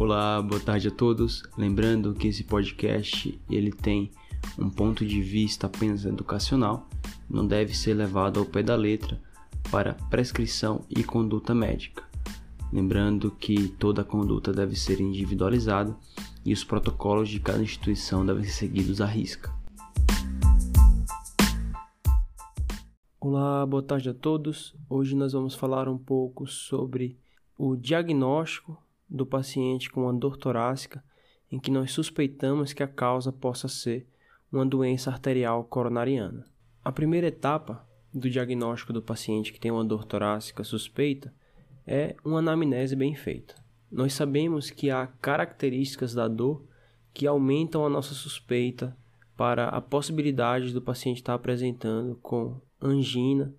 Olá, boa tarde a todos. Lembrando que esse podcast ele tem um ponto de vista apenas educacional, não deve ser levado ao pé da letra para prescrição e conduta médica. Lembrando que toda conduta deve ser individualizada e os protocolos de cada instituição devem ser seguidos à risca. Olá, boa tarde a todos. Hoje nós vamos falar um pouco sobre o diagnóstico do paciente com uma dor torácica em que nós suspeitamos que a causa possa ser uma doença arterial coronariana. A primeira etapa do diagnóstico do paciente que tem uma dor torácica suspeita é uma anamnese bem feita. Nós sabemos que há características da dor que aumentam a nossa suspeita para a possibilidade do paciente estar apresentando com angina,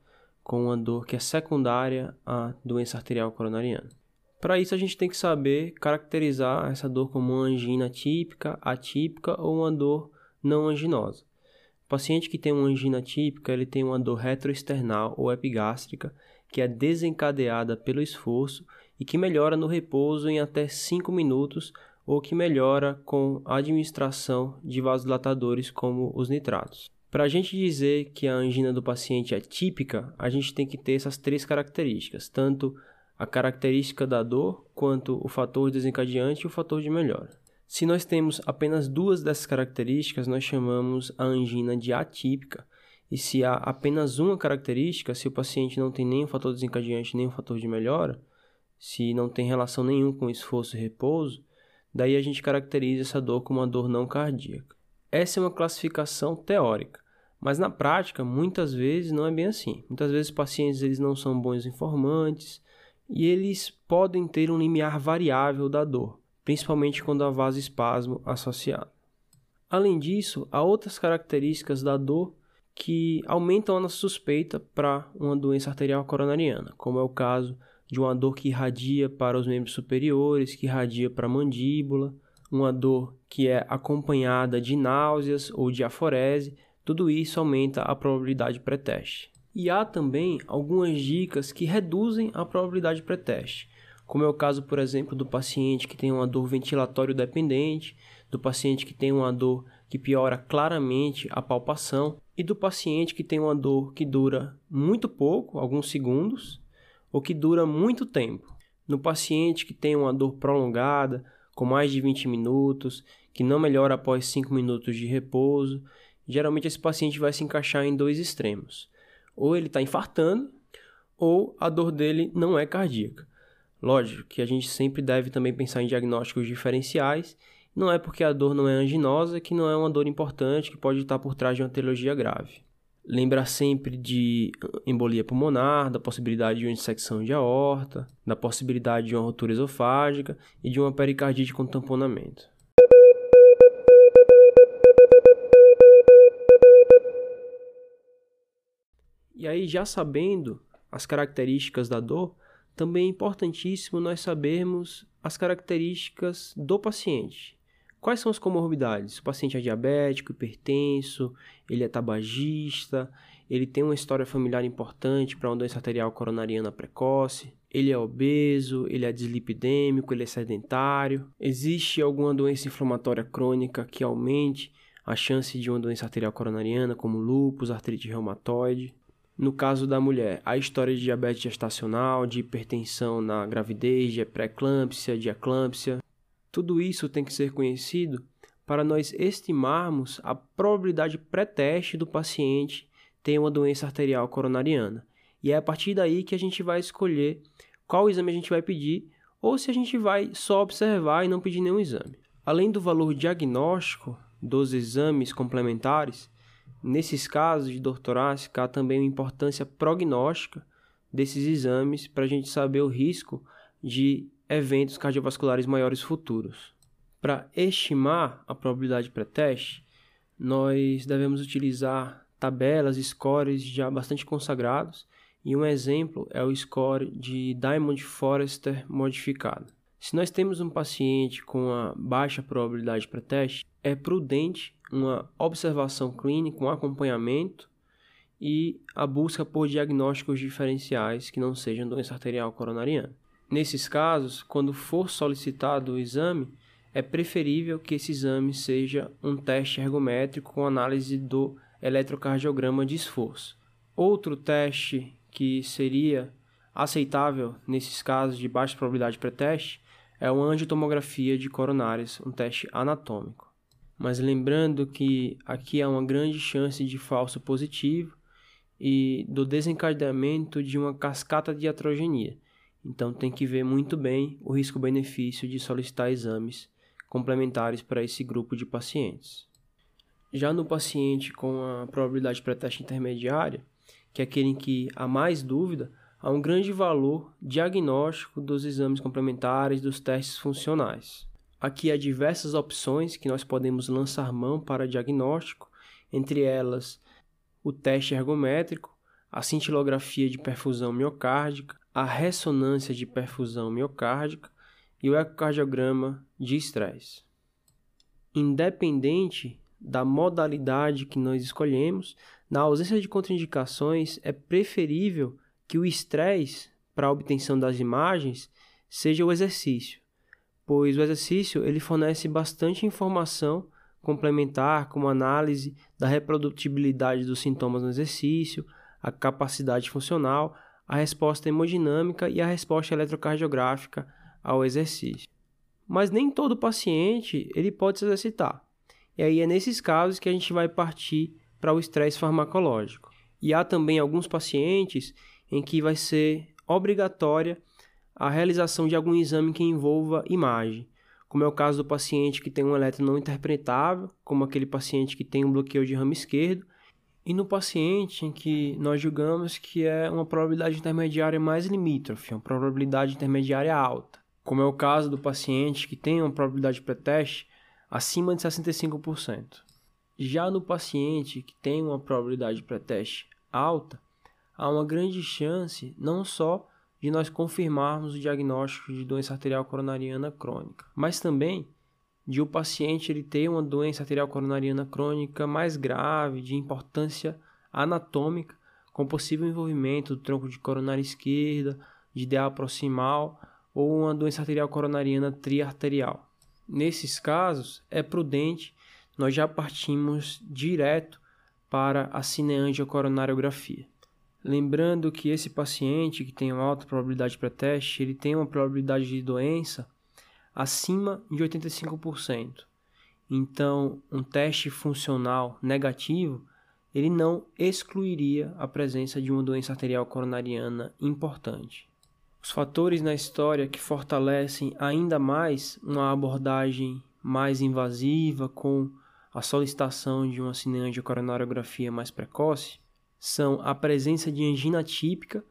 com uma dor que é secundária à doença arterial coronariana. Para isso, a gente tem que saber caracterizar essa dor como uma angina típica, atípica ou uma dor não anginosa. O paciente que tem uma angina típica, ele tem uma dor retroesternal ou epigástrica que é desencadeada pelo esforço e que melhora no repouso em até 5 minutos ou que melhora com a administração de vasodilatadores como os nitratos. Para a gente dizer que a angina do paciente é típica, a gente tem que ter essas três características, tanto a característica da dor, quanto o fator desencadeante e o fator de melhora. Se nós temos apenas duas dessas características, nós chamamos a angina de atípica. E se há apenas uma característica, se o paciente não tem o fator desencadeante nem o fator de melhora, se não tem relação nenhum com esforço e repouso, daí a gente caracteriza essa dor como uma dor não cardíaca. Essa é uma classificação teórica, mas na prática, muitas vezes não é bem assim. Muitas vezes os pacientes eles não são bons informantes, e eles podem ter um limiar variável da dor, principalmente quando há vasoespasmo associado. Além disso, há outras características da dor que aumentam a nossa suspeita para uma doença arterial coronariana, como é o caso de uma dor que irradia para os membros superiores, que irradia para a mandíbula, uma dor que é acompanhada de náuseas ou de aforese, tudo isso aumenta a probabilidade pré-teste. E há também algumas dicas que reduzem a probabilidade pré-teste, como é o caso, por exemplo, do paciente que tem uma dor ventilatório dependente, do paciente que tem uma dor que piora claramente a palpação e do paciente que tem uma dor que dura muito pouco, alguns segundos, ou que dura muito tempo. No paciente que tem uma dor prolongada, com mais de 20 minutos, que não melhora após 5 minutos de repouso, geralmente esse paciente vai se encaixar em dois extremos ou ele está infartando, ou a dor dele não é cardíaca. Lógico que a gente sempre deve também pensar em diagnósticos diferenciais. Não é porque a dor não é anginosa que não é uma dor importante que pode estar por trás de uma teologia grave. Lembrar sempre de embolia pulmonar, da possibilidade de uma dissecção de aorta, da possibilidade de uma rotura esofágica e de uma pericardite com tamponamento. E aí, já sabendo as características da dor, também é importantíssimo nós sabermos as características do paciente. Quais são as comorbidades? O paciente é diabético, hipertenso, ele é tabagista, ele tem uma história familiar importante para uma doença arterial coronariana precoce, ele é obeso, ele é dislipidêmico, ele é sedentário. Existe alguma doença inflamatória crônica que aumente a chance de uma doença arterial coronariana, como lúpus, artrite reumatoide? No caso da mulher, a história de diabetes gestacional, de hipertensão na gravidez, de pré-eclâmpsia, de eclâmpsia. Tudo isso tem que ser conhecido para nós estimarmos a probabilidade pré-teste do paciente ter uma doença arterial coronariana. E é a partir daí que a gente vai escolher qual exame a gente vai pedir ou se a gente vai só observar e não pedir nenhum exame. Além do valor diagnóstico dos exames complementares, Nesses casos de dor torácica, há também uma importância prognóstica desses exames para a gente saber o risco de eventos cardiovasculares maiores futuros. Para estimar a probabilidade pré-teste, nós devemos utilizar tabelas, scores já bastante consagrados, e um exemplo é o score de Diamond Forrester modificado. Se nós temos um paciente com uma baixa probabilidade pré-teste, é prudente uma observação clínica, um acompanhamento e a busca por diagnósticos diferenciais que não sejam doença arterial coronariana. Nesses casos, quando for solicitado o exame, é preferível que esse exame seja um teste ergométrico com análise do eletrocardiograma de esforço. Outro teste que seria aceitável nesses casos de baixa probabilidade pré-teste é uma angiotomografia de coronárias, um teste anatômico. Mas lembrando que aqui há uma grande chance de falso positivo e do desencadeamento de uma cascata de atrogenia. Então tem que ver muito bem o risco-benefício de solicitar exames complementares para esse grupo de pacientes. Já no paciente com a probabilidade pré-teste intermediária, que é aquele em que há mais dúvida, há um grande valor diagnóstico dos exames complementares dos testes funcionais. Aqui há diversas opções que nós podemos lançar mão para diagnóstico, entre elas o teste ergométrico, a cintilografia de perfusão miocárdica, a ressonância de perfusão miocárdica e o ecocardiograma de estresse. Independente da modalidade que nós escolhemos, na ausência de contraindicações, é preferível que o estresse para a obtenção das imagens seja o exercício, pois o exercício ele fornece bastante informação complementar, como análise da reprodutibilidade dos sintomas no exercício, a capacidade funcional, a resposta hemodinâmica e a resposta eletrocardiográfica ao exercício. Mas nem todo paciente ele pode se exercitar. E aí é nesses casos que a gente vai partir para o estresse farmacológico. E há também alguns pacientes em que vai ser obrigatória a realização de algum exame que envolva imagem como é o caso do paciente que tem um eletro não interpretável, como aquele paciente que tem um bloqueio de ramo esquerdo, e no paciente em que nós julgamos que é uma probabilidade intermediária mais limítrofe, uma probabilidade intermediária alta, como é o caso do paciente que tem uma probabilidade pré-teste acima de 65%. Já no paciente que tem uma probabilidade pré-teste alta, há uma grande chance não só de nós confirmarmos o diagnóstico de doença arterial coronariana crônica, mas também de o paciente ele ter uma doença arterial coronariana crônica mais grave, de importância anatômica, com possível envolvimento do tronco de coronária esquerda, de DA proximal ou uma doença arterial coronariana triarterial. Nesses casos, é prudente nós já partimos direto para a cineangiocoronariografia. Lembrando que esse paciente que tem uma alta probabilidade pré-teste, ele tem uma probabilidade de doença acima de 85%. Então, um teste funcional negativo, ele não excluiria a presença de uma doença arterial coronariana importante. Os fatores na história que fortalecem ainda mais uma abordagem mais invasiva com a solicitação de uma cineangiocoronariografia mais precoce são a presença de angina típica,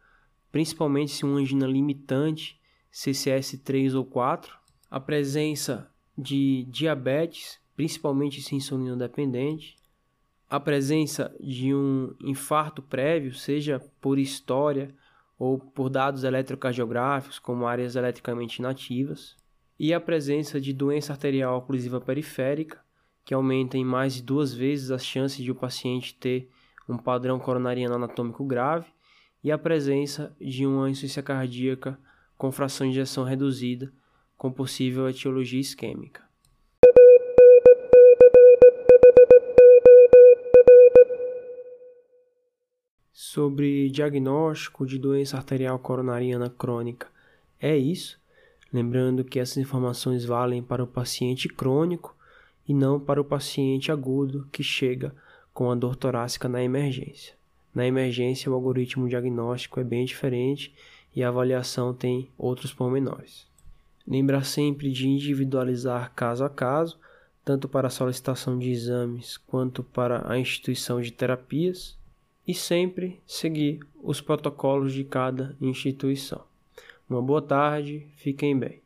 principalmente se uma angina limitante, CCS3 ou 4, a presença de diabetes, principalmente se insulino dependente, a presença de um infarto prévio, seja por história ou por dados eletrocardiográficos, como áreas eletricamente inativas, e a presença de doença arterial oclusiva periférica, que aumenta em mais de duas vezes as chances de o paciente ter um padrão coronariano anatômico grave e a presença de uma insuficiência cardíaca com fração de injeção reduzida, com possível etiologia isquêmica. Sobre diagnóstico de doença arterial coronariana crônica, é isso. Lembrando que essas informações valem para o paciente crônico e não para o paciente agudo que chega com a dor torácica na emergência. Na emergência, o algoritmo diagnóstico é bem diferente e a avaliação tem outros pormenores. Lembrar sempre de individualizar caso a caso, tanto para a solicitação de exames quanto para a instituição de terapias, e sempre seguir os protocolos de cada instituição. Uma boa tarde, fiquem bem.